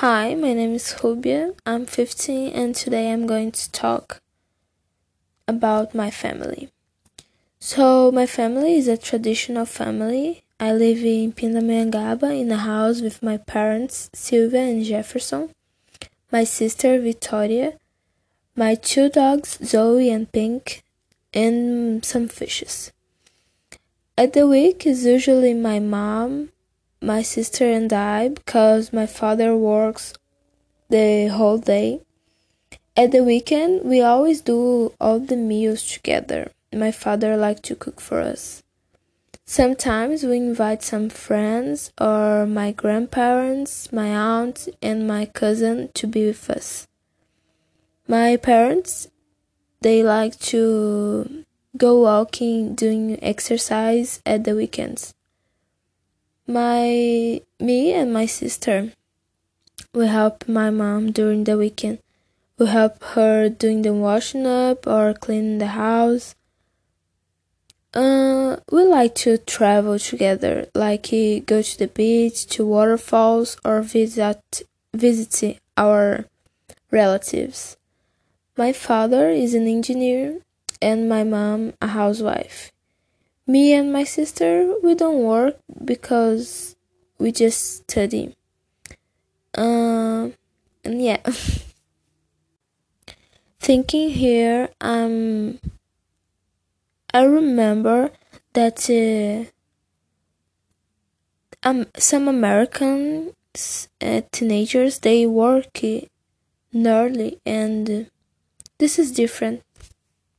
Hi, my name is Rubia. I'm 15 and today I'm going to talk about my family. So, my family is a traditional family. I live in Pindamonhangaba in a house with my parents, Sylvia and Jefferson, my sister, Victoria, my two dogs, Zoe and Pink, and some fishes. At the week is usually my mom, my sister and I because my father works the whole day. At the weekend, we always do all the meals together. My father likes to cook for us. Sometimes we invite some friends or my grandparents, my aunt, and my cousin to be with us. My parents, they like to go walking, doing exercise at the weekends my me and my sister we help my mom during the weekend. We help her doing the washing up or cleaning the house. Uh, we like to travel together like go to the beach to waterfalls or visit visit our relatives. My father is an engineer and my mom a housewife me and my sister, we don't work because we just study. Um, and yeah. Thinking here, um, I remember that uh, um, some American uh, teenagers they work early, and this is different.